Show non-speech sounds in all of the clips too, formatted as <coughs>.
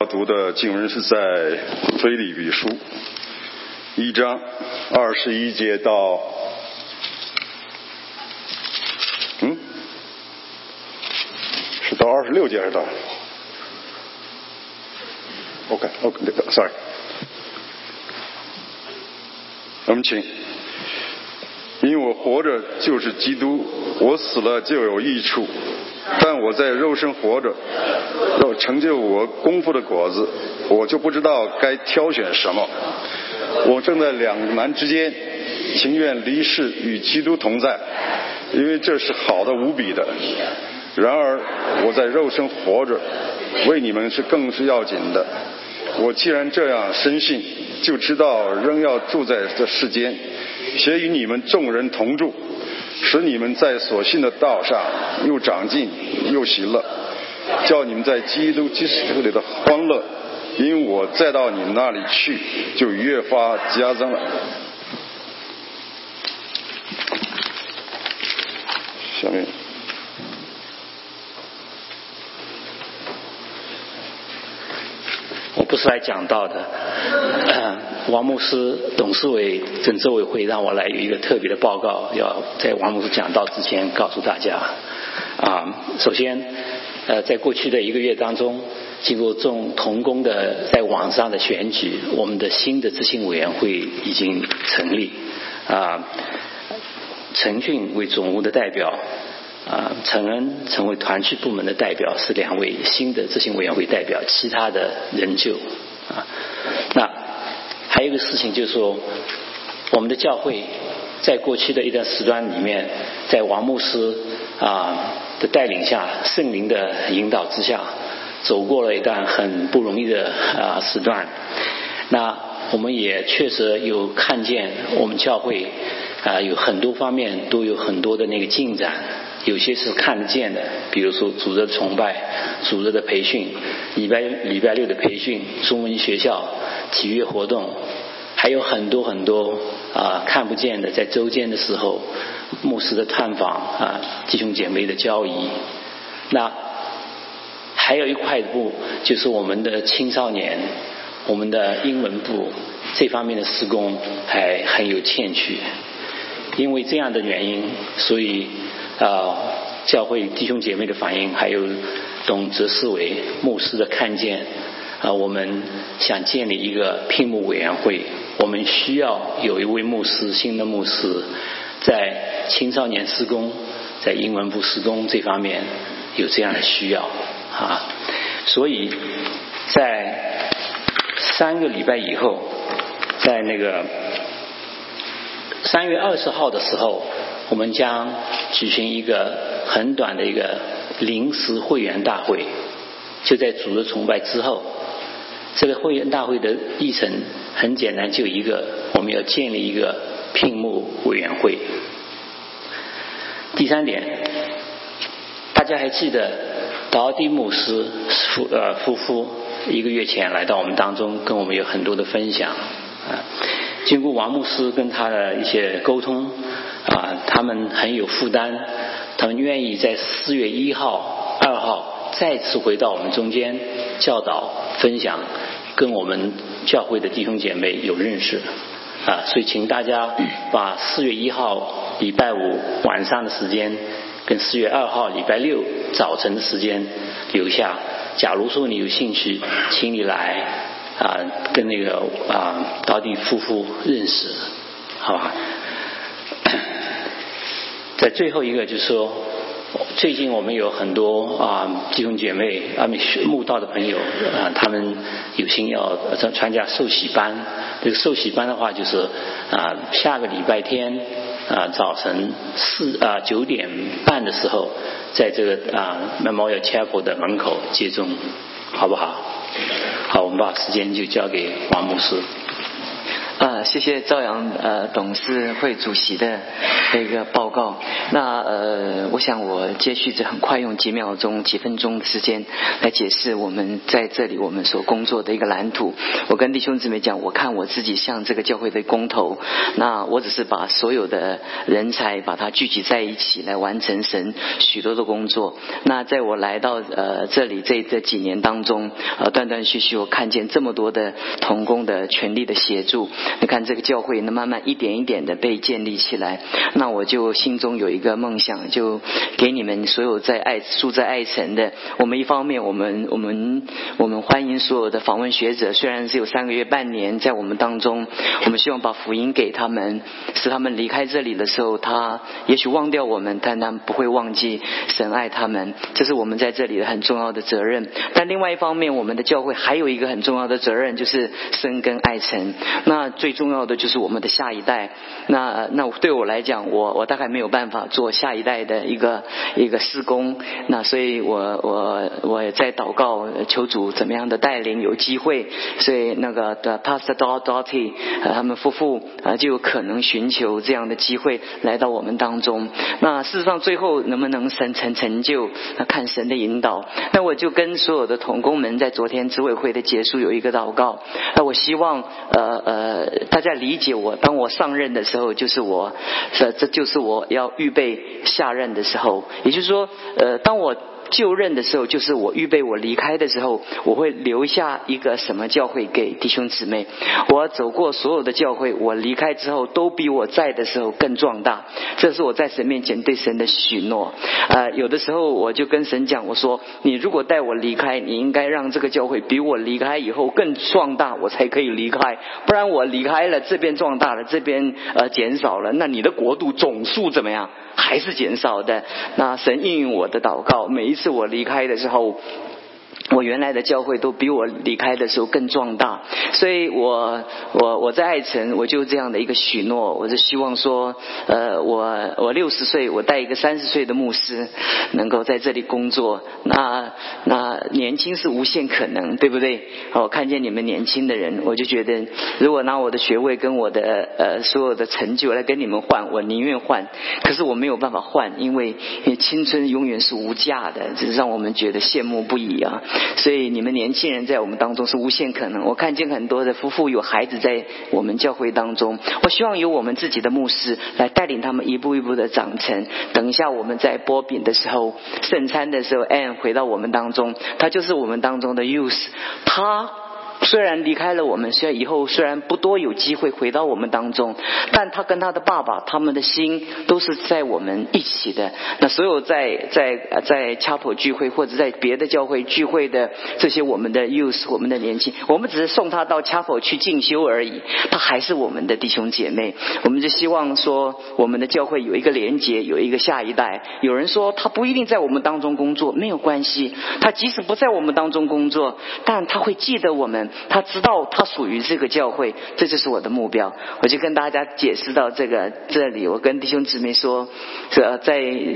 要读的经文是在《腓立比书》一章二十一节到，嗯，是到二十六节还是到？OK，OK，Sorry，我们请。因为我活着就是基督，我死了就有益处。我在肉身活着，要成就我功夫的果子，我就不知道该挑选什么。我正在两难之间，情愿离世与基督同在，因为这是好的无比的。然而我在肉身活着，为你们是更是要紧的。我既然这样深信，就知道仍要住在这世间，且与你们众人同住。使你们在所信的道上又长进又喜乐，叫你们在基督基督里的欢乐，因为我再到你们那里去，就越发加增了。下面。我不是来讲道的，王牧师董事委政治委会让我来有一个特别的报告，要在王牧师讲道之前告诉大家。啊，首先，呃，在过去的一个月当中，经过众同工的在网上的选举，我们的新的执行委员会已经成立。啊，陈俊为总务的代表。啊，陈恩成为团区部门的代表，是两位新的执行委员会代表，其他的仍旧啊。那还有一个事情就是说，我们的教会在过去的一段时段里面，在王牧师啊的带领下，圣灵的引导之下，走过了一段很不容易的啊时段。那我们也确实有看见我们教会啊有很多方面都有很多的那个进展。有些是看得见的，比如说组织的崇拜、组织的培训、礼拜礼拜六的培训、中文学校、体育活动，还有很多很多啊看不见的，在周间的时候，牧师的探访啊，弟兄姐妹的交谊。那还有一块部就是我们的青少年，我们的英文部这方面的施工还很有欠缺，因为这样的原因，所以。啊，教会弟兄姐妹的反应，还有董哲思维牧师的看见啊，我们想建立一个聘牧委员会，我们需要有一位牧师，新的牧师，在青少年施工，在英文部施工这方面有这样的需要啊，所以在三个礼拜以后，在那个三月二十号的时候。我们将举行一个很短的一个临时会员大会，就在主日崇拜之后。这个会员大会的议程很简单，就一个，我们要建立一个聘牧委员会。第三点，大家还记得劳迪姆斯夫呃夫妇一个月前来到我们当中，跟我们有很多的分享啊。经过王牧师跟他的一些沟通。啊，他们很有负担，他们愿意在四月一号、二号再次回到我们中间教导、分享，跟我们教会的弟兄姐妹有认识啊，所以请大家把四月一号礼拜五晚上的时间，跟四月二号礼拜六早晨的时间留下。假如说你有兴趣，请你来啊，跟那个啊高地夫妇认识，好吧？在最后一个就是说，最近我们有很多啊弟兄姐妹啊慕道的朋友啊，他们有心要参参加受洗班。这个受洗班的话，就是啊下个礼拜天啊早晨四啊九点半的时候，在这个啊 Memorial Chapel 的门口接种，好不好？好，我们把时间就交给王牧师。呃，谢谢赵阳呃董事会主席的那个报告。那呃，我想我接续着很快用几秒钟、几分钟的时间来解释我们在这里我们所工作的一个蓝图。我跟弟兄姊妹讲，我看我自己像这个教会的工头，那我只是把所有的人才把它聚集在一起来完成神许多的工作。那在我来到呃这里这这几年当中，呃断断续续我看见这么多的同工的权力的协助。你看这个教会，呢，慢慢一点一点的被建立起来，那我就心中有一个梦想，就给你们所有在爱住在爱城的，我们一方面，我们我们我们欢迎所有的访问学者，虽然是有三个月、半年在我们当中，我们希望把福音给他们，使他们离开这里的时候，他也许忘掉我们，但他不会忘记神爱他们，这是我们在这里的很重要的责任。但另外一方面，我们的教会还有一个很重要的责任，就是生根爱城。那最重要的就是我们的下一代。那那对我来讲，我我大概没有办法做下一代的一个一个施工。那所以我我我也在祷告，求主怎么样的带领，有机会。所以那个的 Pastor Dotty 他们夫妇啊，就有可能寻求这样的机会来到我们当中。那事实上最后能不能神成成就，看神的引导。那我就跟所有的同工们在昨天执委会的结束有一个祷告。那我希望呃呃。大家理解我，当我上任的时候，就是我，这这就是我要预备下任的时候。也就是说，呃，当我。就任的时候，就是我预备我离开的时候，我会留下一个什么教会给弟兄姊妹。我走过所有的教会，我离开之后都比我在的时候更壮大。这是我在神面前对神的许诺。呃，有的时候我就跟神讲，我说：你如果带我离开，你应该让这个教会比我离开以后更壮大，我才可以离开。不然我离开了，这边壮大了，这边呃减少了，那你的国度总数怎么样？还是减少的。那神应允我的祷告，每一次我离开的时候。我原来的教会都比我离开的时候更壮大，所以我我我在爱城，我就这样的一个许诺，我就希望说，呃，我我六十岁，我带一个三十岁的牧师，能够在这里工作，那那年轻是无限可能，对不对？我看见你们年轻的人，我就觉得，如果拿我的学位跟我的呃所有的成就来跟你们换，我宁愿换，可是我没有办法换，因为青春永远是无价的，这让我们觉得羡慕不已啊。所以你们年轻人在我们当中是无限可能。我看见很多的夫妇有孩子在我们教会当中，我希望有我们自己的牧师来带领他们一步一步的长成。等一下我们在播饼的时候、圣餐的时候，Anne 回到我们当中，他就是我们当中的 Use，他。虽然离开了我们，虽然以后虽然不多有机会回到我们当中，但他跟他的爸爸，他们的心都是在我们一起的。那所有在在在 chapel 聚会或者在别的教会聚会的这些我们的 youth，我们的年轻，我们只是送他到 chapel 去进修而已，他还是我们的弟兄姐妹。我们就希望说，我们的教会有一个连结，有一个下一代。有人说他不一定在我们当中工作，没有关系，他即使不在我们当中工作，但他会记得我们。他知道他属于这个教会，这就是我的目标。我就跟大家解释到这个这里，我跟弟兄姊妹说，在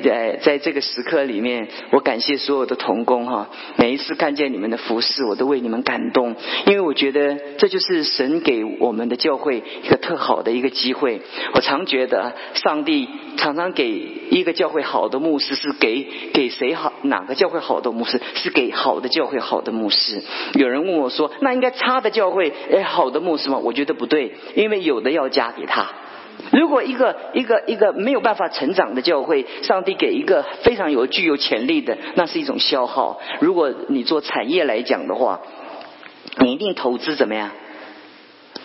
在在这个时刻里面，我感谢所有的童工哈。每一次看见你们的服饰，我都为你们感动，因为我觉得这就是神给我们的教会一个特好的一个机会。我常觉得上帝常常给一个教会好的牧师，是给给谁好？哪个教会好的牧师是给好的教会好的牧师？有人问我说，那应该差的教会，哎，好的牧师吗？我觉得不对，因为有的要加给他。如果一个一个一个没有办法成长的教会，上帝给一个非常有具有潜力的，那是一种消耗。如果你做产业来讲的话，你一定投资怎么样？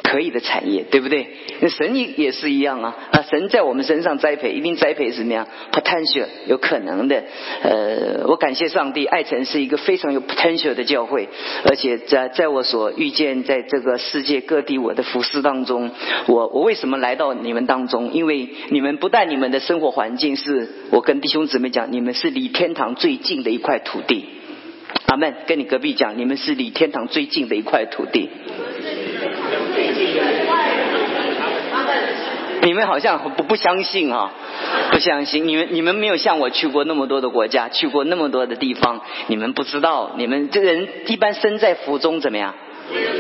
可以的产业，对不对？那神也也是一样啊啊！神在我们身上栽培，一定栽培什么样？potential 有可能的。呃，我感谢上帝，爱城是一个非常有 potential 的教会，而且在在我所遇见，在这个世界各地我的服饰当中，我我为什么来到你们当中？因为你们不但你们的生活环境是我跟弟兄姊妹讲，你们是离天堂最近的一块土地。阿门。跟你隔壁讲，你们是离天堂最近的一块土地。你们好像不不相信啊，不相信。你们你们没有像我去过那么多的国家，去过那么多的地方，你们不知道。你们这个人一般身在福中怎么样？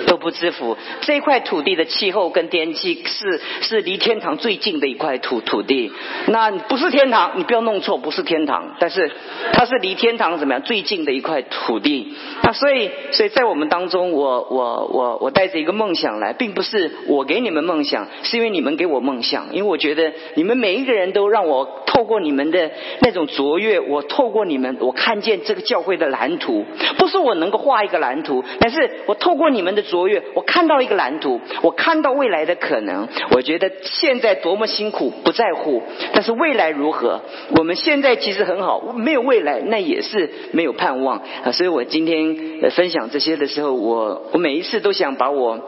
都不知福。这块土地的气候跟天气是是离天堂最近的一块土土地。那不是天堂，你不要弄错，不是天堂，但是它是离天堂怎么样最近的一块土地。那所以所以在我们当中，我我我我带着一个梦想来，并不是我给你们梦想，是因为你们给我梦想。因为我觉得你们每一个人都让我透过你们的那种卓越，我透过你们，我看见这个教会的蓝图。不是我能够画一个蓝图，但是我透过你们的卓越，我看到一个蓝图，我看到未来的可能。我觉得现在多么辛苦不在乎，但是未来如何？我们现在其实很好，没有未来那也是没有盼望啊。所以我今天分享这些的时候，我我每一次都想把我。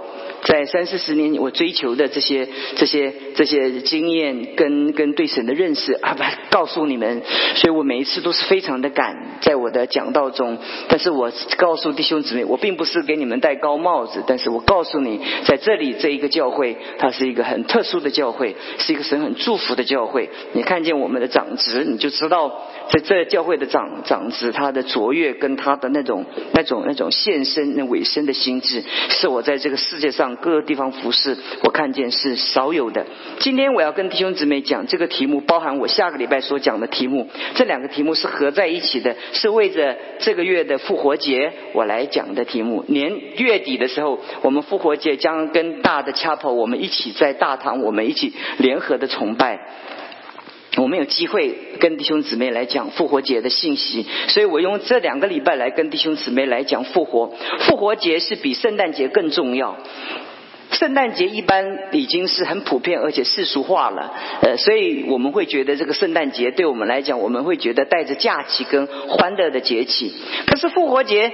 在三四十年，我追求的这些、这些、这些经验跟跟对神的认识啊，不告诉你们，所以我每一次都是非常的赶，在我的讲道中。但是我告诉弟兄姊妹，我并不是给你们戴高帽子，但是我告诉你，在这里这一个教会，它是一个很特殊的教会，是一个神很祝福的教会。你看见我们的长子，你就知道，在这教会的长长子，他的卓越跟他的那种、那种、那种献身、那委身的心智，是我在这个世界上。各个地方服饰，我看见是少有的。今天我要跟弟兄姊妹讲这个题目，包含我下个礼拜所讲的题目。这两个题目是合在一起的，是为着这个月的复活节我来讲的题目。年月底的时候，我们复活节将跟大的 chapel 我们一起在大堂，我们一起联合的崇拜。我们有机会跟弟兄姊妹来讲复活节的信息，所以我用这两个礼拜来跟弟兄姊妹来讲复活。复活节是比圣诞节更重要。圣诞节一般已经是很普遍而且世俗化了，呃，所以我们会觉得这个圣诞节对我们来讲，我们会觉得带着假期跟欢乐的节气。可是复活节。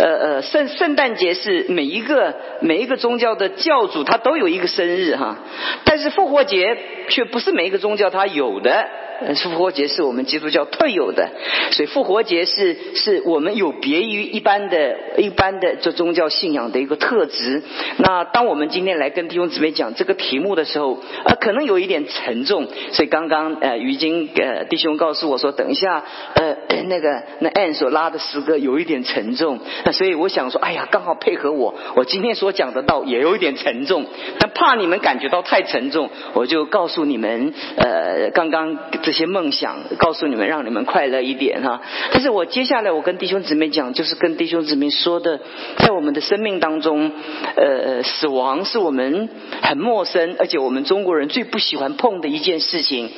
呃呃，圣圣诞节是每一个每一个宗教的教主他都有一个生日哈，但是复活节却不是每一个宗教他有的。复活节是我们基督教特有的，所以复活节是是我们有别于一般的一般的这宗教信仰的一个特质。那当我们今天来跟弟兄姊妹讲这个题目的时候，呃，可能有一点沉重。所以刚刚呃，于金呃弟兄告诉我说，等一下呃那个那 a n 所拉的诗歌有一点沉重。所以我想说，哎呀，刚好配合我，我今天所讲的道也有一点沉重。但怕你们感觉到太沉重，我就告诉你们呃，刚刚。这些梦想，告诉你们，让你们快乐一点哈。但是我接下来我跟弟兄姊妹讲，就是跟弟兄姊妹说的，在我们的生命当中，呃，死亡是我们很陌生，而且我们中国人最不喜欢碰的一件事情。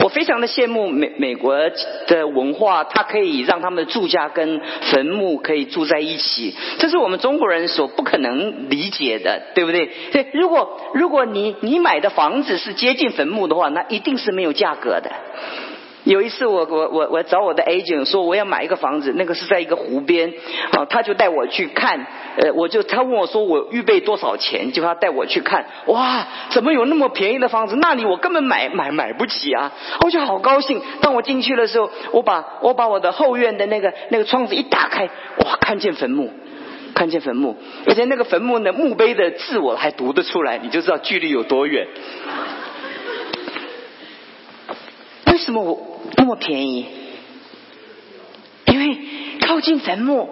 我非常的羡慕美美国的文化，它可以让他们的住家跟坟墓可以住在一，这是我们中国人所不可能理解的，对不对？对，如果如果你你买的房子是接近坟墓的话，那一定是没有价格的。有一次，我我我我找我的 agent 说我要买一个房子，那个是在一个湖边，啊，他就带我去看，呃，我就他问我说我预备多少钱，就他带我去看，哇，怎么有那么便宜的房子？那里我根本买买买不起啊！我就好高兴。当我进去的时候，我把我把我的后院的那个那个窗子一打开，哇，看见坟墓，看见坟墓，而且那个坟墓的墓碑的字我还读得出来，你就知道距离有多远。<laughs> 为什么我？那么便宜，因为靠近坟墓。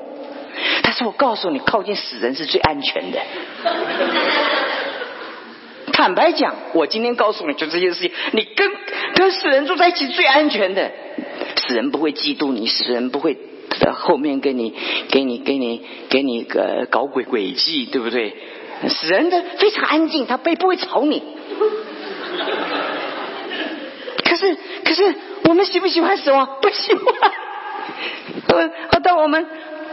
但是我告诉你，靠近死人是最安全的。<laughs> 坦白讲，我今天告诉你就这件事情，你跟跟死人住在一起最安全的。死人不会嫉妒你，死人不会后面给你给你给你给你个搞鬼诡计，对不对？死人的非常安静，他不不会吵你。可是可是。我们喜不喜欢死亡？不喜欢。<laughs> 呃，到我们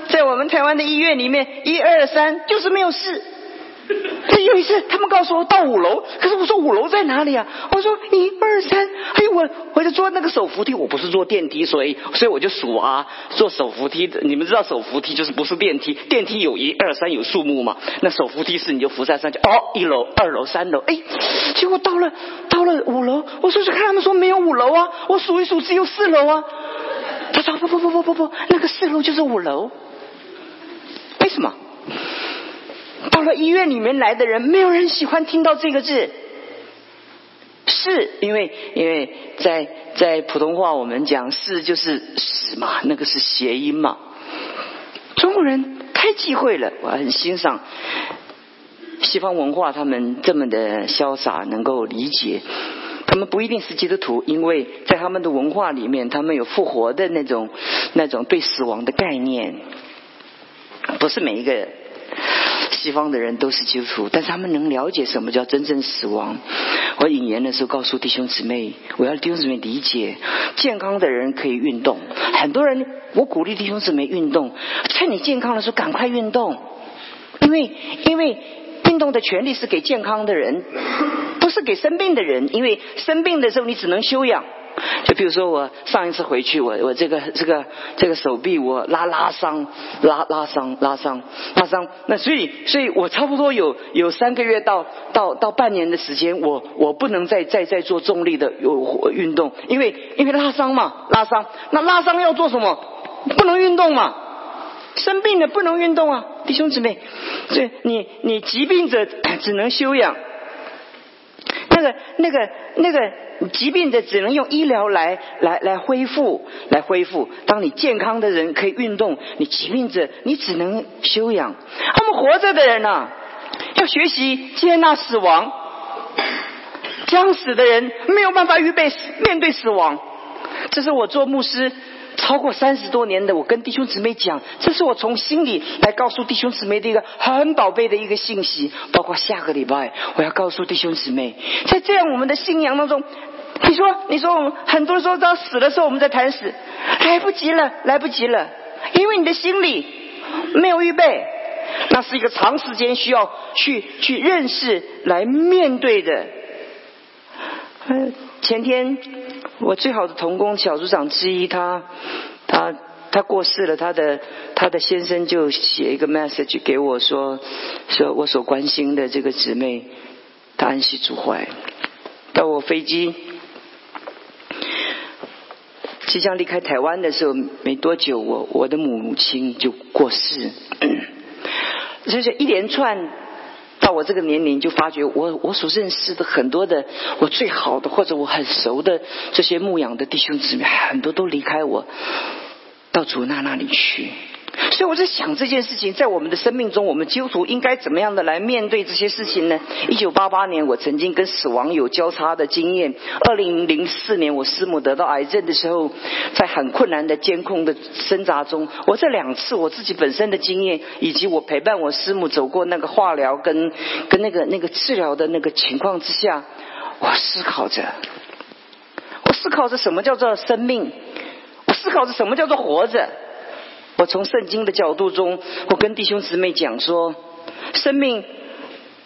在我们台湾的医院里面，一二三就是没有事。有一次，他们告诉我到五楼，可是我说五楼在哪里啊？我说一二三，哎我我就坐那个手扶梯，我不是坐电梯，所以所以我就数啊，坐手扶梯。你们知道手扶梯就是不是电梯？电梯有一二三有数目嘛？那手扶梯是你就扶在上去，哦，一楼、二楼、三楼，哎，结果到了到了五楼，我说去看他们说没有五楼啊，我数一数只有四楼啊。他说不不不不不不，那个四楼就是五楼，为什么？到医院里面来的人，没有人喜欢听到这个字，是因为因为在在普通话我们讲是就是死嘛，那个是谐音嘛。中国人太忌讳了，我很欣赏西方文化，他们这么的潇洒，能够理解。他们不一定是基督徒，因为在他们的文化里面，他们有复活的那种、那种对死亡的概念。不是每一个西方的人都是基督徒，但是他们能了解什么叫真正死亡。我引言的时候告诉弟兄姊妹，我要弟兄姊妹理解，健康的人可以运动。很多人，我鼓励弟兄姊妹运动，趁你健康的时候赶快运动，因为因为运动的权利是给健康的人，不是给生病的人。因为生病的时候你只能休养。就比如说我上一次回去，我我这个这个这个手臂我拉拉伤，拉拉伤拉伤拉伤，那所以所以我差不多有有三个月到到到半年的时间，我我不能再再再做重力的有运动，因为因为拉伤嘛拉伤，那拉伤要做什么？不能运动嘛，生病了不能运动啊，弟兄姊妹，所以你你疾病者 <coughs> 只能休养，那个那个那个。疾病的只能用医疗来来来恢复，来恢复。当你健康的人可以运动，你疾病者你只能休养。他们活着的人呢，要学习接纳死亡。将死的人没有办法预备面对死亡，这是我做牧师。超过三十多年的，我跟弟兄姊妹讲，这是我从心里来告诉弟兄姊妹的一个很宝贝的一个信息。包括下个礼拜，我要告诉弟兄姊妹，在这样我们的信仰当中，你说，你说，我们很多时候到死的时候，我们在谈死，来不及了，来不及了，因为你的心里没有预备，那是一个长时间需要去去认识来面对的。前天。我最好的同工小组长之一，他他他过世了，他的他的先生就写一个 message 给我说，说我所关心的这个姊妹，她安息主怀。到我飞机即将离开台湾的时候，没多久，我我的母亲就过世，<coughs> 就是一连串。到我这个年龄，就发觉我我所认识的很多的我最好的或者我很熟的这些牧养的弟兄姊妹，很多都离开我，到主那那里去。所以我在想这件事情，在我们的生命中，我们基督徒应该怎么样的来面对这些事情呢？一九八八年，我曾经跟死亡有交叉的经验；二零零四年，我师母得到癌症的时候，在很困难的监控的挣扎中，我这两次我自己本身的经验，以及我陪伴我师母走过那个化疗跟跟那个那个治疗的那个情况之下，我思考着，我思考着什么叫做生命，我思考着什么叫做活着。我从圣经的角度中，我跟弟兄姊妹讲说，生命，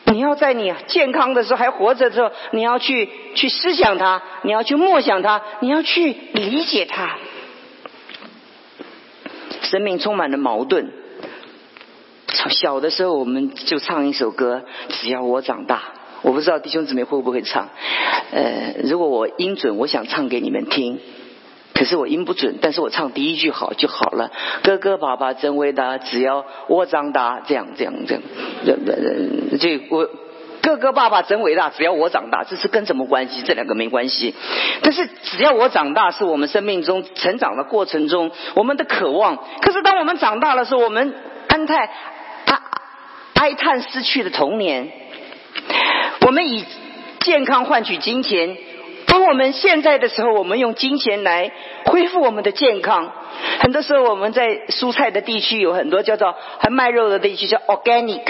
你要在你健康的时候还活着的时候，你要去去思想它，你要去默想它，你要去理解它。生命充满了矛盾。小的时候我们就唱一首歌，只要我长大，我不知道弟兄姊妹会不会唱。呃，如果我音准，我想唱给你们听。可是我音不准，但是我唱第一句好就好了。哥哥爸爸真伟大，只要我长大，这样这样这样。这我哥哥爸爸真伟大，只要我长大，这是跟什么关系？这两个没关系。但是只要我长大，是我们生命中成长的过程中我们的渴望。可是当我们长大的时候，我们安泰他哀叹失去的童年，我们以健康换取金钱。当我们现在的时候，我们用金钱来恢复我们的健康。很多时候，我们在蔬菜的地区有很多叫做还卖肉的地区叫 organic。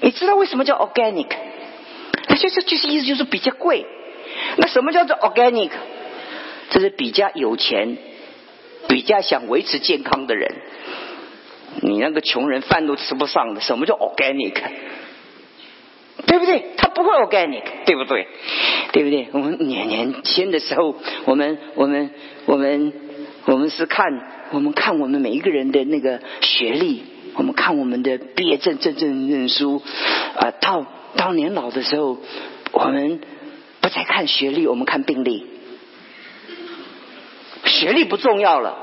你知道为什么叫 organic？它就是就是意思就是比较贵。那什么叫做 organic？这是比较有钱、比较想维持健康的人。你那个穷人饭都吃不上的，什么叫 organic？对不对？它不会 organic，对不对？对不对？我们年年轻的时候，我们我们我们我们是看我们看我们每一个人的那个学历，我们看我们的毕业证证证证书啊。到到年老的时候，我们不再看学历，我们看病历。学历不重要了。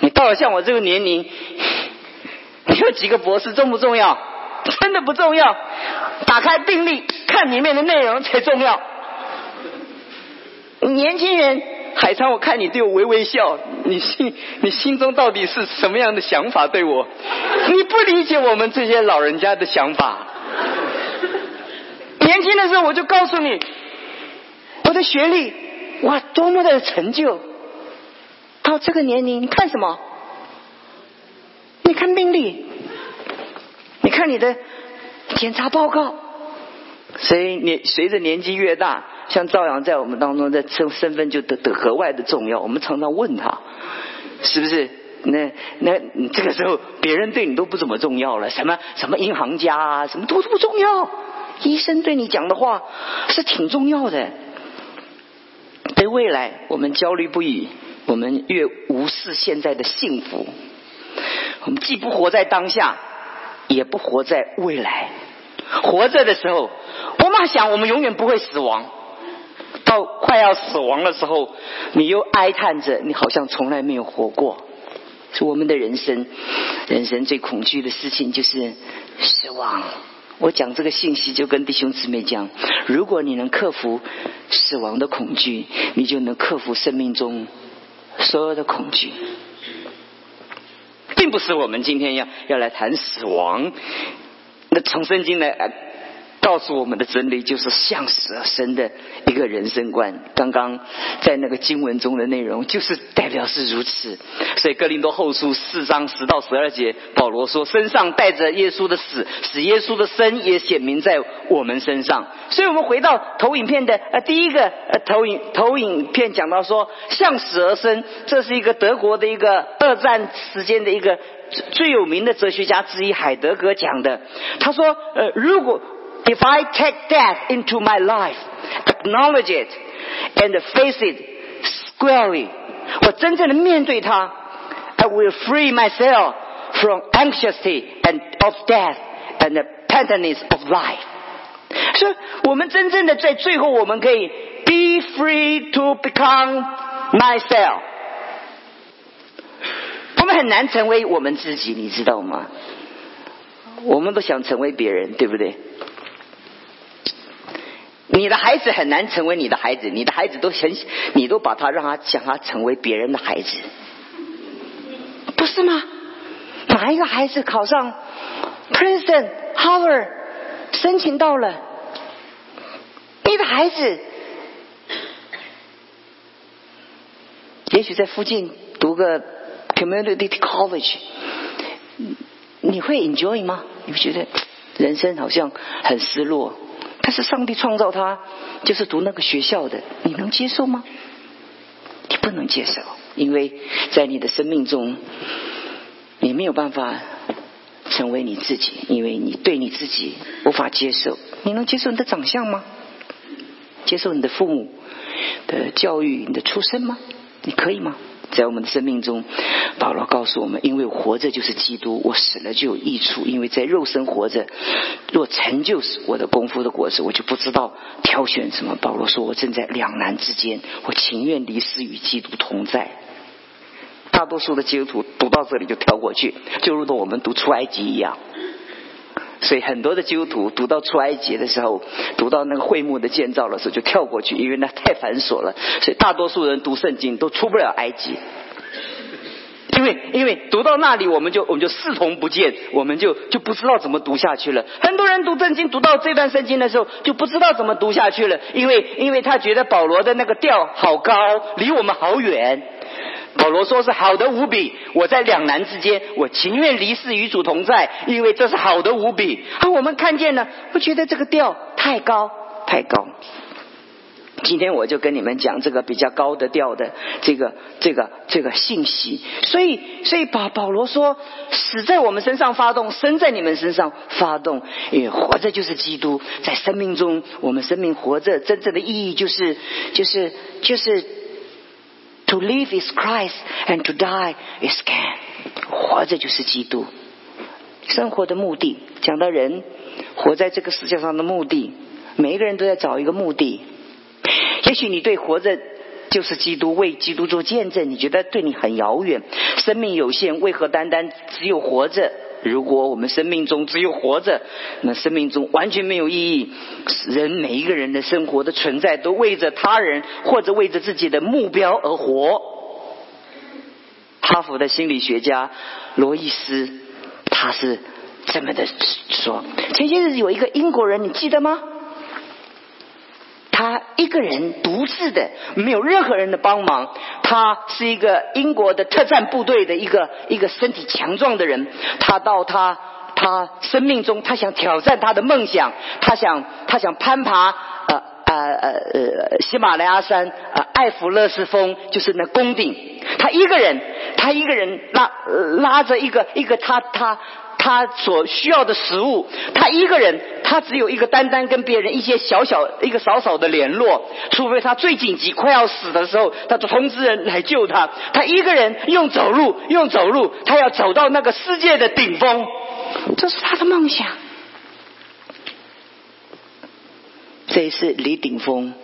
你到了像我这个年龄，你有几个博士重不重要？真的不重要。打开病历，看里面的内容才重要。年轻人海昌，我看你对我微微笑，你心你心中到底是什么样的想法对我？你不理解我们这些老人家的想法。年轻的时候我就告诉你，我的学历哇多么的成就，到这个年龄你看什么？你看病历，你看你的检查报告。所以年随着年纪越大，像赵阳在我们当中的身身份就得得格外的重要。我们常常问他，是不是？那那这个时候别人对你都不怎么重要了，什么什么银行家啊，什么都不重要。医生对你讲的话是挺重要的。对未来我们焦虑不已，我们越无视现在的幸福。我们既不活在当下，也不活在未来。活着的时候，我们想我们永远不会死亡；到快要死亡的时候，你又哀叹着，你好像从来没有活过。是我们的人生，人生最恐惧的事情就是死亡。我讲这个信息，就跟弟兄姊妹讲：如果你能克服死亡的恐惧，你就能克服生命中所有的恐惧。并不是我们今天要要来谈死亡。那从圣经来告诉我们的真理，就是向死而生的一个人生观。刚刚在那个经文中的内容，就是代表是如此。所以哥林多后书四章十到十二节，保罗说：“身上带着耶稣的死，使耶稣的生也显明在我们身上。”所以，我们回到投影片的呃第一个呃投影投影片讲到说，向死而生，这是一个德国的一个二战时间的一个。最有名的哲学家之一海德格讲的，他说：“呃，如果 if I take death into my life, acknowledge it and face it squarely，我真正的面对它，I will free myself from anxiety and of death and the pettiness of life。”所以，我们真正的在最后，我们可以 be free to become myself。我们很难成为我们自己，你知道吗？我们都想成为别人，对不对？ 你的孩子很难成为你的孩子，你的孩子都很，你都把他让他想他成为别人的孩子，不是吗？哪一个孩子考上 Princeton、Harvard，申请到了？你的孩子，也许在附近读个。Community college，你会 enjoy 吗？你觉得人生好像很失落？他是上帝创造他就是读那个学校的，你能接受吗？你不能接受，因为在你的生命中，你没有办法成为你自己，因为你对你自己无法接受。你能接受你的长相吗？接受你的父母的教育、你的出身吗？你可以吗？在我们的生命中，保罗告诉我们：因为活着就是基督，我死了就有益处。因为在肉身活着，若成就是我的功夫的果子，我就不知道挑选什么。保罗说：“我正在两难之间，我情愿离世与基督同在。”大多数的基督徒读到这里就跳过去，就如同我们读出埃及一样。所以很多的基督徒读到出埃及的时候，读到那个会幕的建造的时候就跳过去，因为那太繁琐了。所以大多数人读圣经都出不了埃及，因为因为读到那里我们就我们就视同不见，我们就就不知道怎么读下去了。很多人读圣经读到这段圣经的时候就不知道怎么读下去了，因为因为他觉得保罗的那个调好高，离我们好远。保罗说是好的无比，我在两难之间，我情愿离世与主同在，因为这是好的无比。而我们看见了，不觉得这个调太高，太高。今天我就跟你们讲这个比较高的调的这个这个这个信息。所以，所以保保罗说，死在我们身上发动，生在你们身上发动，因为活着就是基督，在生命中，我们生命活着真正的意义就是就是就是。To live is Christ, and to die is gain. 活着就是基督。生活的目的，讲到人活在这个世界上的目的，每一个人都在找一个目的。也许你对活着就是基督，为基督做见证，你觉得对你很遥远。生命有限，为何单单只有活着如果我们生命中只有活着，那生命中完全没有意义。人每一个人的生活的存在，都为着他人或者为着自己的目标而活。哈佛的心理学家罗伊斯，他是这么的说：前些日子有一个英国人，你记得吗？他一个人独自的，没有任何人的帮忙。他是一个英国的特战部队的一个一个身体强壮的人。他到他他生命中，他想挑战他的梦想，他想他想攀爬呃呃呃呃喜马拉雅山呃艾弗勒斯峰，就是那宫顶。他一个人，他一个人拉拉着一个一个他他。他所需要的食物，他一个人，他只有一个单单跟别人一些小小一个少少的联络，除非他最紧急快要死的时候，他就通知人来救他。他一个人用走路，用走路，他要走到那个世界的顶峰，这是他的梦想。这一次离顶峰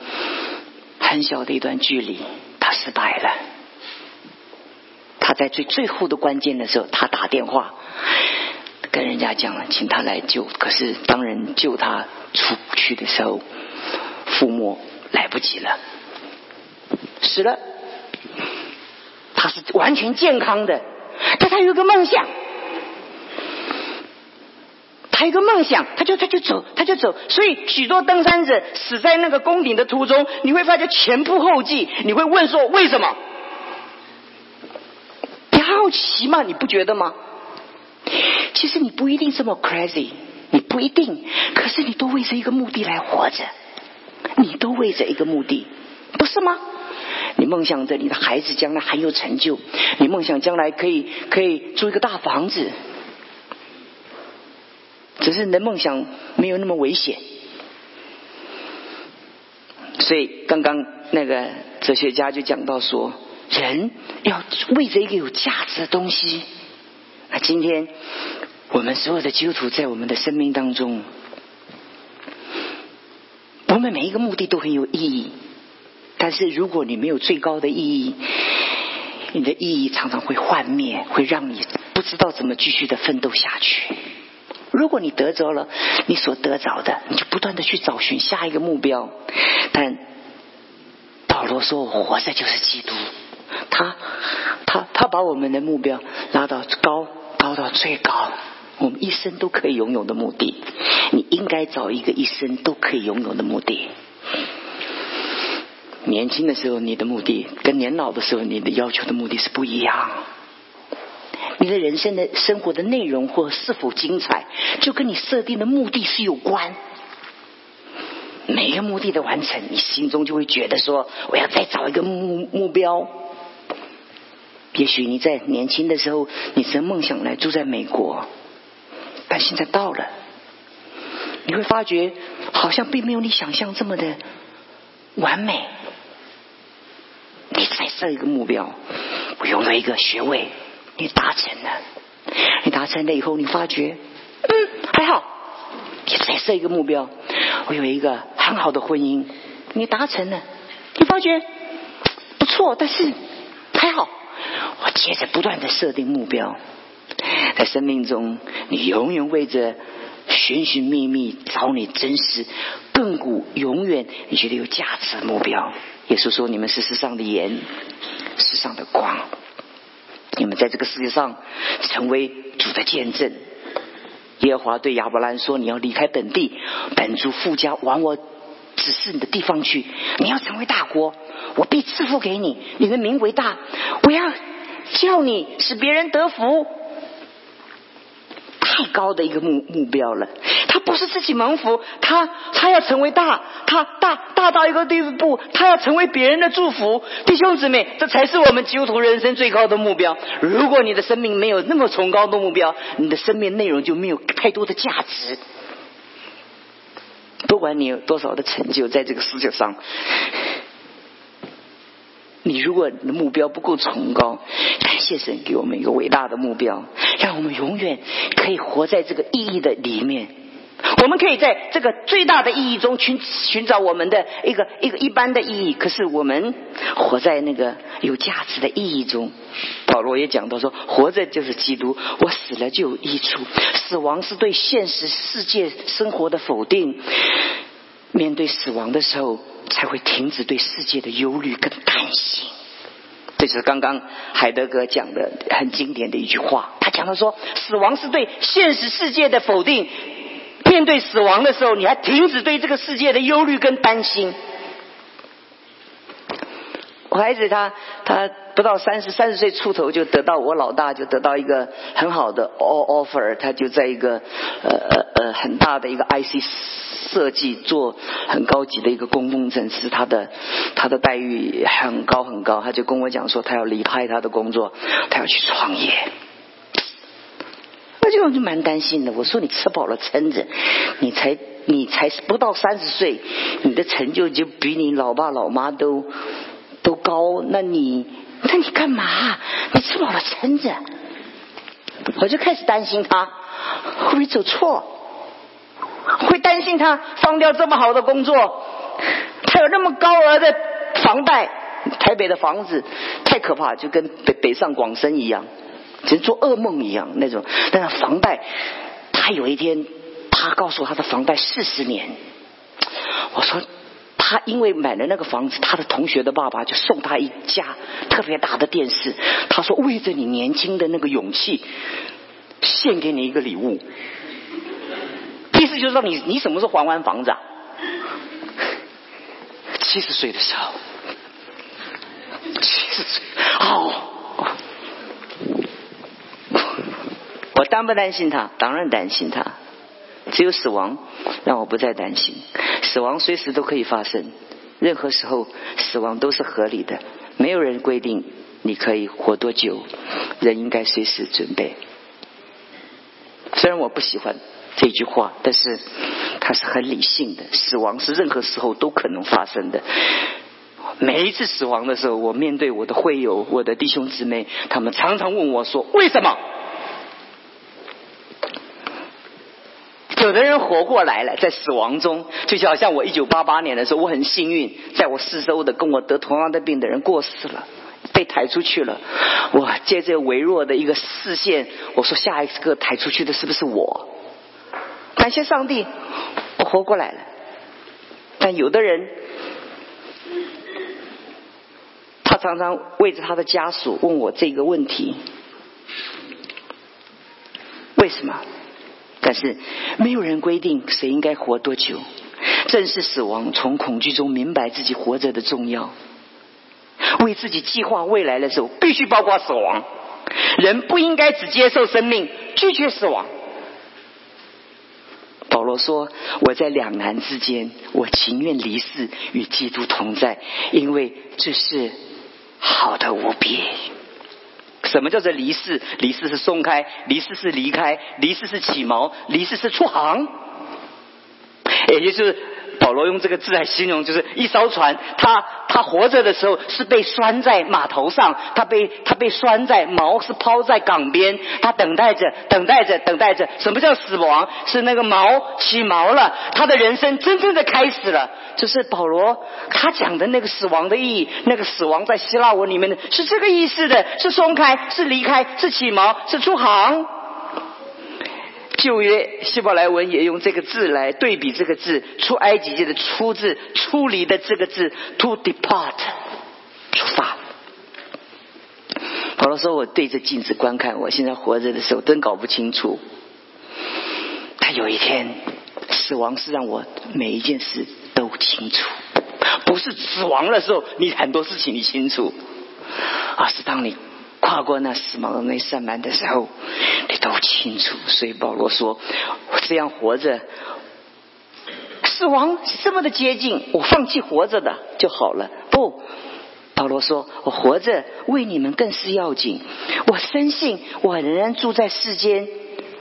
很小的一段距离，他失败了。他在最最后的关键的时候，他打电话。跟人家讲了，请他来救。可是当人救他出去的时候，父母来不及了，死了。他是完全健康的，但他有个梦想，他有个梦想，他就他就走，他就走。所以许多登山者死在那个宫顶的途中，你会发觉前仆后继。你会问说为什么？你好奇吗？你不觉得吗？其实你不一定这么 crazy，你不一定，可是你都为着一个目的来活着，你都为着一个目的，不是吗？你梦想着你的孩子将来很有成就，你梦想将来可以可以住一个大房子，只是你的梦想没有那么危险。所以刚刚那个哲学家就讲到说，人要为着一个有价值的东西。那今天。我们所有的基督徒在我们的生命当中，我们每一个目的都很有意义。但是如果你没有最高的意义，你的意义常常会幻灭，会让你不知道怎么继续的奋斗下去。如果你得着了你所得着的，你就不断的去找寻下一个目标。但保罗说：“我活着就是基督。”他他他把我们的目标拉到高高到最高。我们一生都可以拥有的目的，你应该找一个一生都可以拥有的目的。年轻的时候你的目的，跟年老的时候你的要求的目的是不一样。你的人生的生活的内容或是否精彩，就跟你设定的目的是有关。每个目的的完成，你心中就会觉得说，我要再找一个目目标。也许你在年轻的时候，你是梦想来住在美国。但现在到了，你会发觉好像并没有你想象这么的完美。你再设一个目标，我拥有一个学位，你达成了，你达成了以后，你发觉嗯还好。你再设一个目标，我有一个很好的婚姻，你达成了，你发觉不错，但是还好。我接着不断的设定目标。在生命中，你永远为着寻寻觅觅找你真实亘古永远你觉得有价值的目标。耶稣说：“你们是世上的盐，世上的光。你们在这个世界上成为主的见证。”耶和华对亚伯兰说：“你要离开本地，本族富家，往我指示你的地方去。你要成为大国，我必赐福给你，你的名为大。我要叫你使别人得福。”太高的一个目目标了，他不是自己蒙福，他他要成为大，他大大到一个地步，他要成为别人的祝福。弟兄姊妹，这才是我们基督徒人生最高的目标。如果你的生命没有那么崇高的目标，你的生命内容就没有太多的价值。不管你有多少的成就，在这个世界上。你如果你的目标不够崇高，感谢神给我们一个伟大的目标，让我们永远可以活在这个意义的里面。我们可以在这个最大的意义中寻寻找我们的一个一个一般的意义，可是我们活在那个有价值的意义中。保罗也讲到说，活着就是基督，我死了就有益处。死亡是对现实世界生活的否定，面对死亡的时候，才会停止对世界的忧虑跟担心。这是刚刚海德格讲的很经典的一句话，他讲的说，死亡是对现实世界的否定。面对死亡的时候，你还停止对这个世界的忧虑跟担心。我孩子他他不到三十三十岁出头就得到我老大就得到一个很好的 offer，他就在一个呃呃呃很大的一个 IC 设计做很高级的一个公共城市，他的他的待遇很高很高，他就跟我讲说他要离开他的工作，他要去创业。那就就蛮担心的。我说你吃饱了撑着，你才你才不到三十岁，你的成就就比你老爸老妈都都高。那你那你干嘛？你吃饱了撑着，我就开始担心他会不会走错，会担心他放掉这么好的工作，他有那么高额的房贷，台北的房子太可怕，就跟北北上广深一样。跟做噩梦一样那种，但是房贷，他有一天，他告诉他的房贷四十年。我说，他因为买了那个房子，他的同学的爸爸就送他一家特别大的电视。他说，为着你年轻的那个勇气，献给你一个礼物。意思就是说，你你什么时候还完房子啊？七十岁的时候，七十岁，哦。我担不担心他？当然担心他。只有死亡让我不再担心。死亡随时都可以发生，任何时候死亡都是合理的。没有人规定你可以活多久，人应该随时准备。虽然我不喜欢这句话，但是它是很理性的。死亡是任何时候都可能发生的。每一次死亡的时候，我面对我的会友、我的弟兄姊妹，他们常常问我说：“为什么？”有的人活过来了，在死亡中，就好像我一九八八年的时候，我很幸运，在我四周的跟我得同样的病的人过世了，被抬出去了。我借着微弱的一个视线，我说下一个抬出去的是不是我？感谢上帝，我活过来了。但有的人，他常常为着他的家属问我这个问题：为什么？但是没有人规定谁应该活多久。正是死亡，从恐惧中明白自己活着的重要。为自己计划未来的时候，必须包括死亡。人不应该只接受生命，拒绝死亡。保罗说：“我在两难之间，我情愿离世与基督同在，因为这是好的无比。”什么叫做离世？离世是松开，离世是离开，离世是起锚，离世是出航。也就是保罗用这个字来形容，就是一艘船，他他活着的时候是被拴在码头上，他被他被拴在锚是抛在港边，他等待着，等待着，等待着。什么叫死亡？是那个锚起锚了，他的人生真正的开始了。就是保罗他讲的那个死亡的意义，那个死亡在希腊文里面是这个意思的，是松开，是离开，是起锚，是出航。旧约希伯来文也用这个字来对比这个字，出埃及记的出字，出离的这个字，to depart，出发。保罗说：“我对着镜子观看，我现在活着的时候，真搞不清楚。但有一天，死亡是让我每一件事。”都清楚，不是死亡的时候，你很多事情你清楚，而是当你跨过那死亡的那扇门的时候，你都清楚。所以保罗说：“我这样活着，死亡是这么的接近，我放弃活着的就好了。”不，保罗说：“我活着为你们更是要紧。我深信我仍然住在世间。”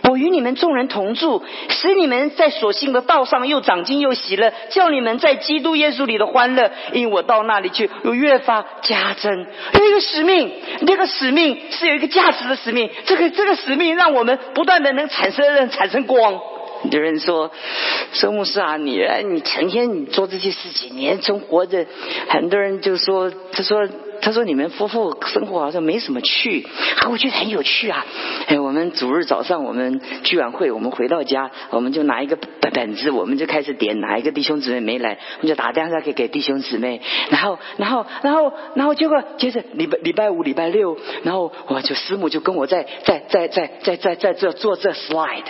我与你们众人同住，使你们在所信的道上又长进又喜乐，叫你们在基督耶稣里的欢乐，因我到那里去，又越发加增。有一个使命，那个使命是有一个价值的使命。这个这个使命让我们不断的能产生产生光，有人说，说牧师啊，你你成天你做这些事情，你还从活着，很多人就说，他说。他说：“你们夫妇生活好像没什么趣，啊，我觉得很有趣啊！哎，我们主日早上我们聚完会，我们回到家，我们就拿一个本本子，我们就开始点哪一个弟兄姊妹没来，我们就打电话给给弟兄姊妹，然后，然后，然后，然后结果接着礼拜礼拜五、礼拜六，然后我就师母就跟我在在在在在在在这做这 slide。”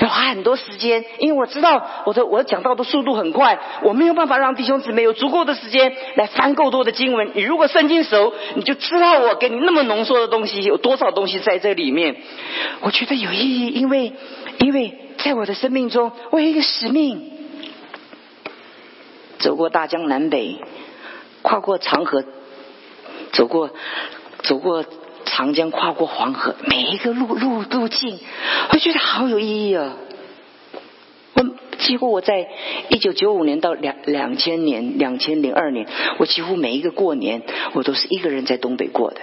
要花很多时间，因为我知道我的我讲到的速度很快，我没有办法让弟兄姊妹有足够的时间来翻够多的经文。你如果圣经熟，你就知道我给你那么浓缩的东西有多少东西在这里面。我觉得有意义，因为因为在我的生命中，我有一个使命，走过大江南北，跨过长河，走过走过。长江跨过黄河，每一个路路路径，我觉得好有意义哦！我几乎我在一九九五年到两两千年两千零二年，我几乎每一个过年，我都是一个人在东北过的。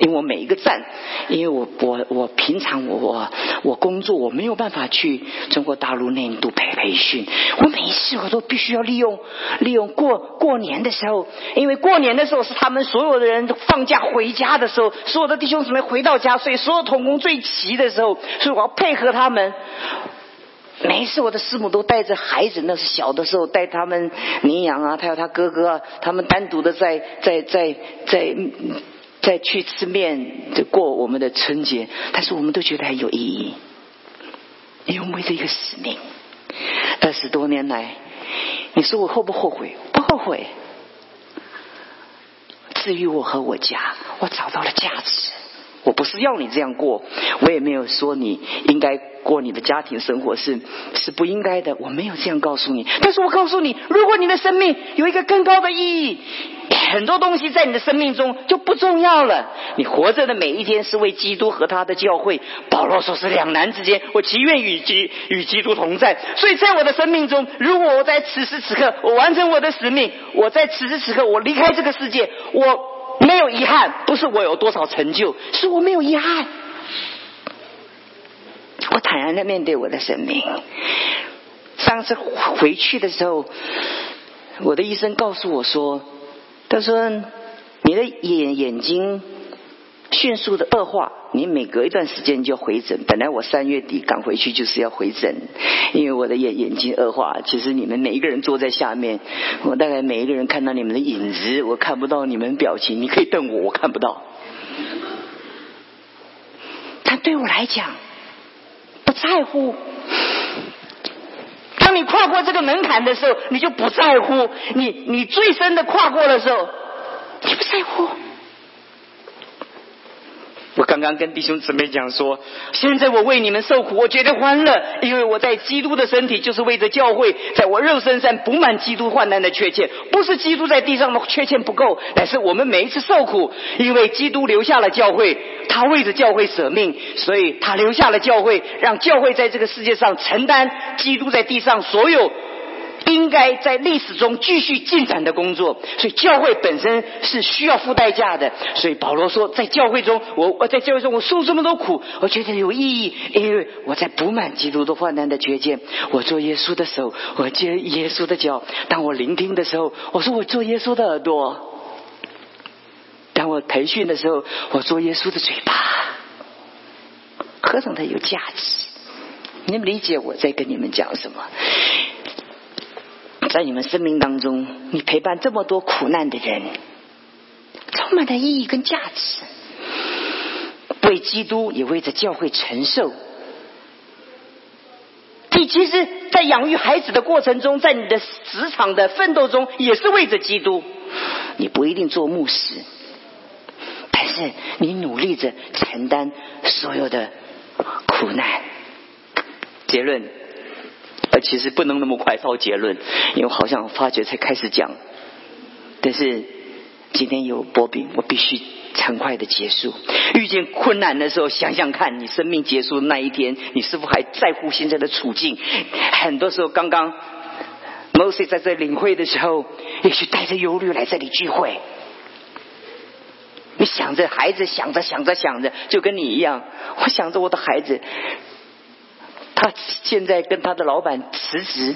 因为我每一个站，因为我我我平常我我我工作我没有办法去中国大陆内度培培训，我每一次我都必须要利用利用过过年的时候，因为过年的时候是他们所有的人放假回家的时候，所有的弟兄姊妹回到家，所以所有童工最齐的时候，所以我要配合他们。每一次我的师母都带着孩子，那是小的时候带他们领养啊，他有他哥哥啊，他们单独的在在在在。再去吃面，就过我们的春节，但是我们都觉得很有意义，因为这一个使命。二十多年来，你说我后不后悔？不后悔。至于我和我家，我找到了价值。我不是要你这样过，我也没有说你应该过你的家庭生活是是不应该的，我没有这样告诉你。但是我告诉你，如果你的生命有一个更高的意义。很多东西在你的生命中就不重要了。你活着的每一天是为基督和他的教会。保罗说是两难之间，我情愿与基与基督同在。所以在我的生命中，如果我在此时此刻我完成我的使命，我在此时此刻我离开这个世界，我没有遗憾。不是我有多少成就，是我没有遗憾。我坦然的面对我的生命。上次回去的时候，我的医生告诉我说。他说：“你的眼眼睛迅速的恶化，你每隔一段时间就回诊。本来我三月底赶回去就是要回诊，因为我的眼眼睛恶化。其实你们每一个人坐在下面，我大概每一个人看到你们的影子，我看不到你们表情。你可以瞪我，我看不到。但对我来讲，不在乎。”当你跨过这个门槛的时候，你就不在乎；你你最深的跨过的时候，你不在乎。我刚刚跟弟兄姊妹讲说，现在我为你们受苦，我觉得欢乐，因为我在基督的身体，就是为着教会，在我肉身上补满基督患难的缺欠。不是基督在地上的缺欠不够，乃是我们每一次受苦，因为基督留下了教会，他为着教会舍命，所以他留下了教会，让教会在这个世界上承担基督在地上所有。应该在历史中继续进展的工作，所以教会本身是需要付代价的。所以保罗说，在教会中，我我在教会中我受这么多苦，我觉得有意义，因为我在补满基督的患难的缺件。我做耶稣的手，我接耶稣的脚。当我聆听的时候，我说我做耶稣的耳朵；当我培训的时候，我做耶稣的嘴巴。何等的有价值！你们理解我在跟你们讲什么？在你们生命当中，你陪伴这么多苦难的人，充满了意义跟价值。为基督也为着教会承受。你其实，在养育孩子的过程中，在你的职场的奋斗中，也是为着基督。你不一定做牧师，但是你努力着承担所有的苦难。结论。呃，其实不能那么快抄结论，因为好像发觉才开始讲。但是今天有波比，我必须很快的结束。遇见困难的时候，想想看你生命结束那一天，你是否还在乎现在的处境？很多时候，刚刚 Mosey 在这领会的时候，也许带着忧虑来这里聚会。你想着孩子，想着想着想着，就跟你一样，我想着我的孩子。他现在跟他的老板辞职。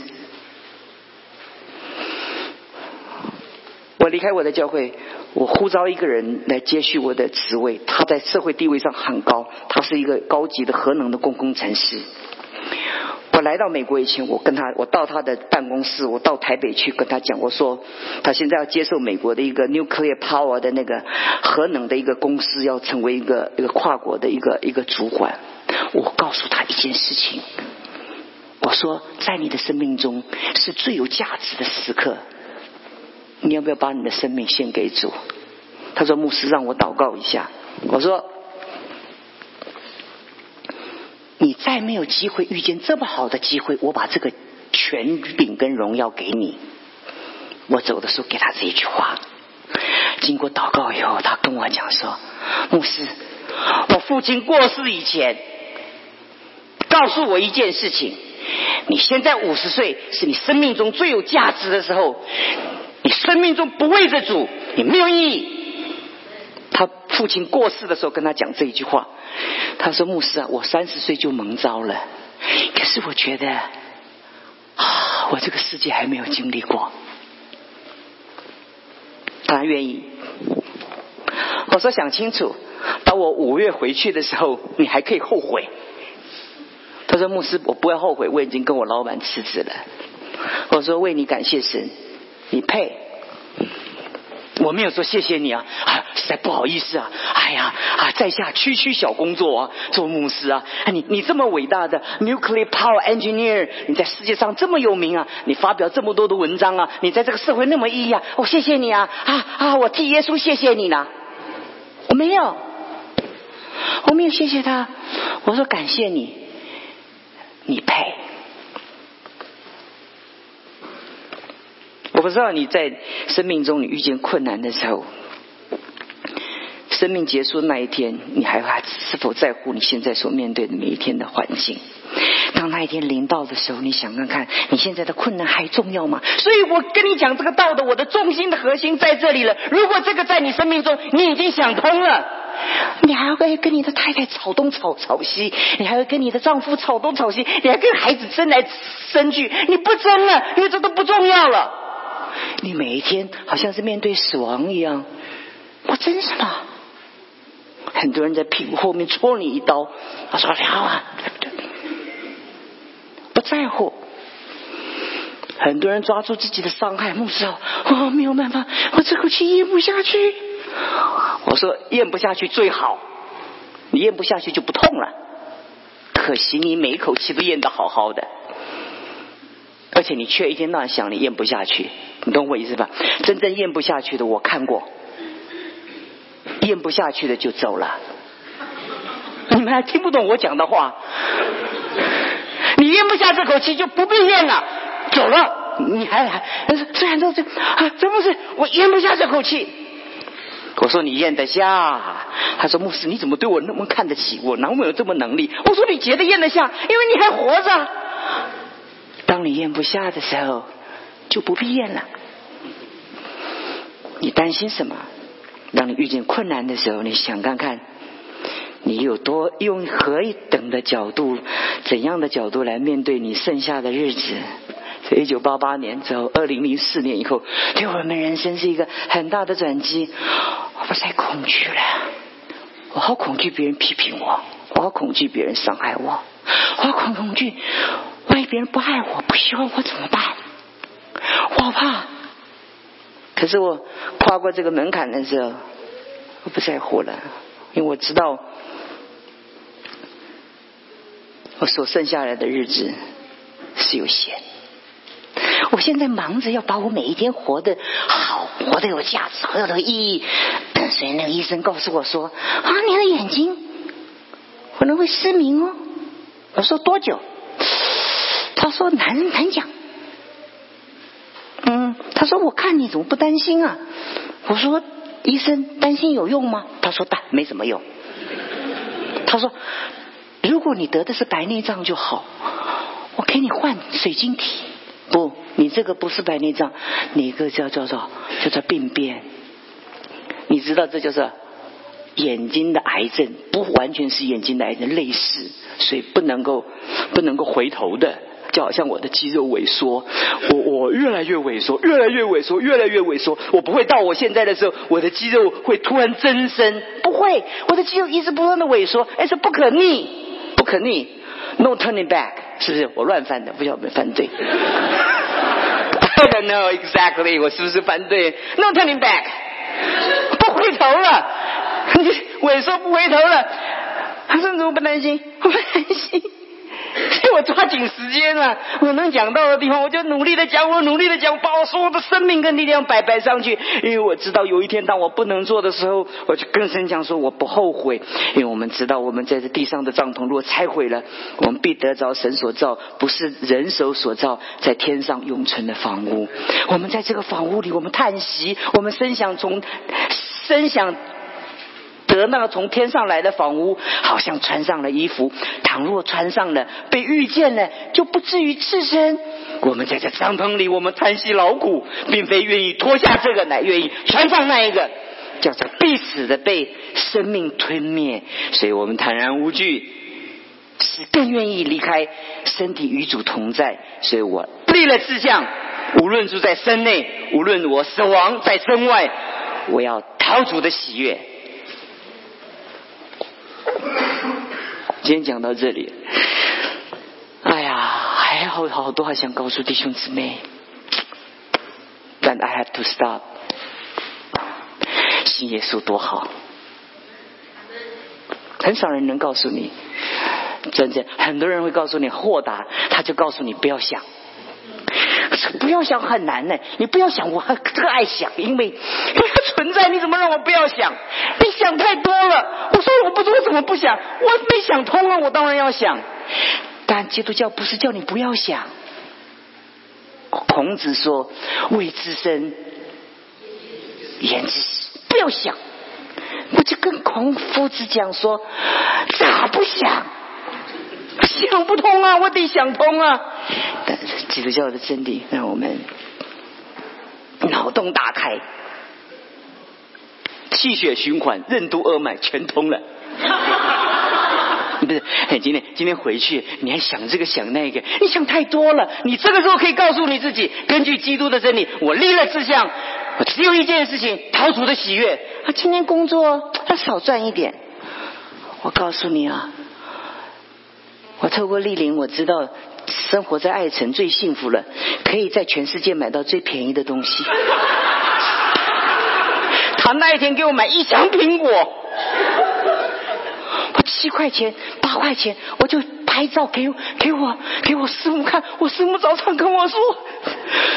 我离开我的教会，我呼召一个人来接续我的职位。他在社会地位上很高，他是一个高级的核能的工工程师。我来到美国以前，我跟他，我到他的办公室，我到台北去跟他讲，我说他现在要接受美国的一个 nuclear power 的那个核能的一个公司，要成为一个一个跨国的一个一个主管。告诉他一件事情，我说在你的生命中是最有价值的时刻。你要不要把你的生命献给主？他说：“牧师，让我祷告一下。”我说：“你再没有机会遇见这么好的机会，我把这个权柄跟荣耀给你。”我走的时候给他这一句话。经过祷告以后，他跟我讲说：“牧师，我父亲过世以前，告诉我一件事情：你现在五十岁，是你生命中最有价值的时候。”你生命中不为着主，你没有意义。他父亲过世的时候跟他讲这一句话，他说：“牧师啊，我三十岁就蒙招了，可是我觉得啊，我这个世界还没有经历过。”他愿意。我说：“想清楚，当我五月回去的时候，你还可以后悔。”他说：“牧师，我不会后悔，我已经跟我老板辞职了。”我说：“为你感谢神。”你配？我没有说谢谢你啊，啊，实在不好意思啊，哎呀啊，在下区区小工作啊，做牧师啊，你你这么伟大的 nuclear power engineer，你在世界上这么有名啊，你发表这么多的文章啊，你在这个社会那么意义啊，我谢谢你啊，啊啊，我替耶稣谢谢你呢，我没有，我没有谢谢他，我说感谢你，你配。我不知道你在生命中你遇见困难的时候，生命结束那一天，你还还是否在乎你现在所面对的每一天的环境？当那一天临到的时候，你想看看你现在的困难还重要吗？所以我跟你讲这个道的，我的重心的核心在这里了。如果这个在你生命中你已经想通了，你还要跟跟你的太太吵东吵吵西，你还要跟你的丈夫吵东吵西，你还跟孩子争来争去，你不争了，因为这都不重要了。你每一天好像是面对死亡一样，我真什么？很多人在屁股后面戳你一刀，他说：“你好啊，不在乎。”很多人抓住自己的伤害，牧师，我没有办法，我这口气咽不下去。我说：“咽不下去最好，你咽不下去就不痛了。可惜你每一口气都咽得好好的。”而且你却一天到晚想你咽不下去，你懂我意思吧？真正咽不下去的我看过，咽不下去的就走了。你们还听不懂我讲的话？你咽不下这口气就不必咽了，走了。你还还虽然说这啊，怎么是我咽不下这口气？我说你咽得下。他说牧师你怎么对我那么看得起我？哪有这么能力？我说你觉得咽得下，因为你还活着。当你咽不下的时候，就不必咽了。你担心什么？当你遇见困难的时候，你想看看，你有多用何等的角度、怎样的角度来面对你剩下的日子？在一九八八年之后，二零零四年以后，对我们人生是一个很大的转机。我不再恐惧了，我好恐惧别人批评我，我好恐惧别人伤害我，我好恐惧。万一别人不爱我，不喜欢我怎么办？我怕。可是我跨过这个门槛的时候，我不在乎了，因为我知道，我所剩下来的日子是有限。我现在忙着要把我每一天活得好，活得有价值，活得有意义。所以那个医生告诉我说：“啊，你的眼睛可能会失明哦。”我说：“多久？”他说难难讲，嗯，他说我看你怎么不担心啊？我说医生担心有用吗？他说但没什么用。他说如果你得的是白内障就好，我给你换水晶体。不，你这个不是白内障，你一个叫叫做叫做病变。你知道这就是眼睛的癌症，不完全是眼睛的癌症，类似，所以不能够不能够回头的。就好像我的肌肉萎缩，我我越来越萎缩，越来越萎缩，越来越萎缩。我不会到我现在的时候，我的肌肉会突然增生，不会，我的肌肉一直不断的萎缩，哎，是不可逆，不可逆，no turning back，是不是？我乱翻的，不晓得翻对。I don't know exactly，我是不是翻对？No turning back，回头了，<laughs> 你萎缩不回头了。他说：“你怎么不担心？我不担心。”我抓紧时间啊！我能讲到的地方，我就努力的讲，我努力的讲，把我所有的生命跟力量摆摆上去。因为我知道有一天当我不能做的时候，我就跟神讲说，我不后悔。因为我们知道，我们在这地上的帐篷如果拆毁了，我们必得着神所造，不是人手所造，在天上永存的房屋。我们在这个房屋里，我们叹息，我们深想从真想。得那个从天上来的房屋，好像穿上了衣服。倘若穿上了，被遇见了，就不至于赤身。我们在这帐篷里，我们叹息劳苦，并非愿意脱下这个，乃愿意穿上那一个，叫做必死的被生命吞灭。所以我们坦然无惧，是更愿意离开身体与主同在。所以我立了志向，无论住在身内，无论我死亡在身外，我要逃主的喜悦。今天讲到这里，哎呀，还有好多话想告诉弟兄姊妹，但 I have to stop。信耶稣多好，很少人能告诉你，真正很多人会告诉你豁达，他就告诉你不要想。不要想很难呢，你不要想，我特爱想，因为 <laughs> 它存在，你怎么让我不要想？你想太多了。我说我不知道怎么不想，我没想通啊，我当然要想。但基督教不是叫你不要想。孔子说：“未知生，言之死。”不要想。我就跟孔夫子讲说：“咋不想？想不通啊，我得想通啊。”基督教的真理让我们脑洞大开，气血循环、任督二脉全通了。<laughs> 不是，今天今天回去你还想这个想那个，你想太多了。你这个时候可以告诉你自己，根据基督的真理，我立了志向，我只有一件事情：逃出的喜悦。啊，今天工作要少赚一点。我告诉你啊，我透过莅临，我知道。生活在爱城最幸福了，可以在全世界买到最便宜的东西。<laughs> 他那一天给我买一箱苹果，我七块钱、八块钱，我就拍照给给我给我师母看。我师母早上跟我说：“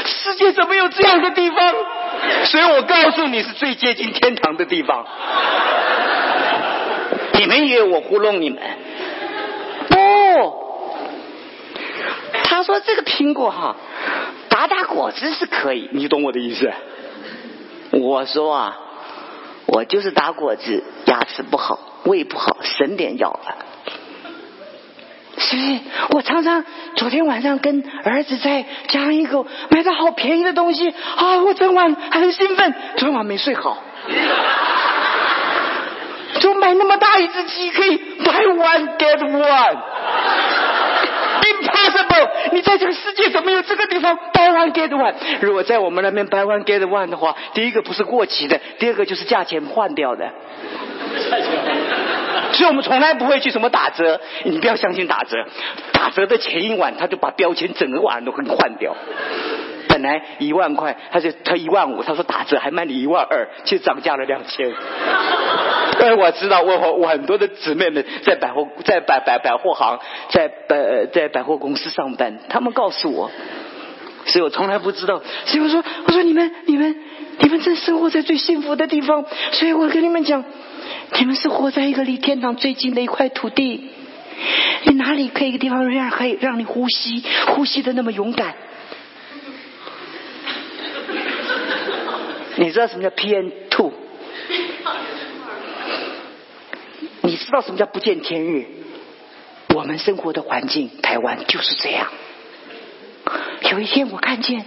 世界怎么有这样的地方？”所以我告诉你是最接近天堂的地方。你们以为我糊弄你们？不。他说：“这个苹果哈，打打果汁是可以，你懂我的意思？”我说：“啊，我就是打果汁，牙齿不好，胃不好，省点药了。”是不是？我常常昨天晚上跟儿子在家一口买到好便宜的东西啊，我整晚很兴奋，昨晚没睡好。<laughs> 就买那么大一只鸡，可以 buy one get one。你在这个世界怎么有这个地方 buy one get one？如果在我们那边 buy one get one 的话，第一个不是过期的，第二个就是价钱换掉的。<laughs> 所以我们从来不会去什么打折，你不要相信打折，打折的前一晚他就把标签整个晚都给你换掉。本来一万块，他就他一万五，他说打折还卖你一万二，其实涨价了两千。<laughs> 哎，我知道，我我很多的姊妹们在百货在百百百货行，在百在百货公司上班，他们告诉我，所以我从来不知道。所以我说，我说你们你们你们正生活在最幸福的地方，所以我跟你们讲，你们是活在一个离天堂最近的一块土地。你哪里可以一个地方让可以让你呼吸，呼吸的那么勇敢？你知道什么叫 PN two？你知道什么叫不见天日？我们生活的环境，台湾就是这样。有一天我看见，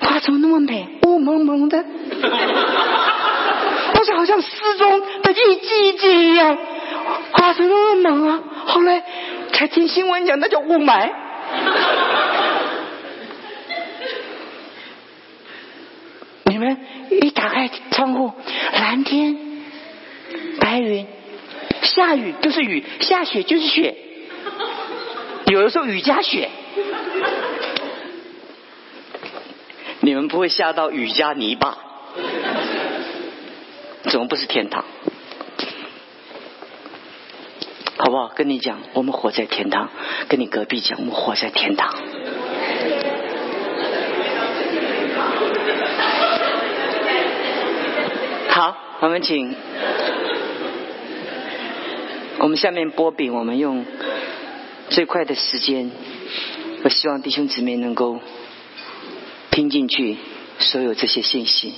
哇，怎么那么美？雾蒙蒙的。<laughs> 我是好像失踪的一季一季一样，啊，怎么那么猛啊？后来才听新闻讲，那叫雾霾。们一打开窗户，蓝天、白云，下雨就是雨，下雪就是雪，有的时候雨加雪。你们不会下到雨加泥巴？怎么不是天堂？好不好？跟你讲，我们活在天堂；跟你隔壁讲，我们活在天堂。好，我们请，我们下面波比，我们用最快的时间，我希望弟兄姊妹能够听进去所有这些信息。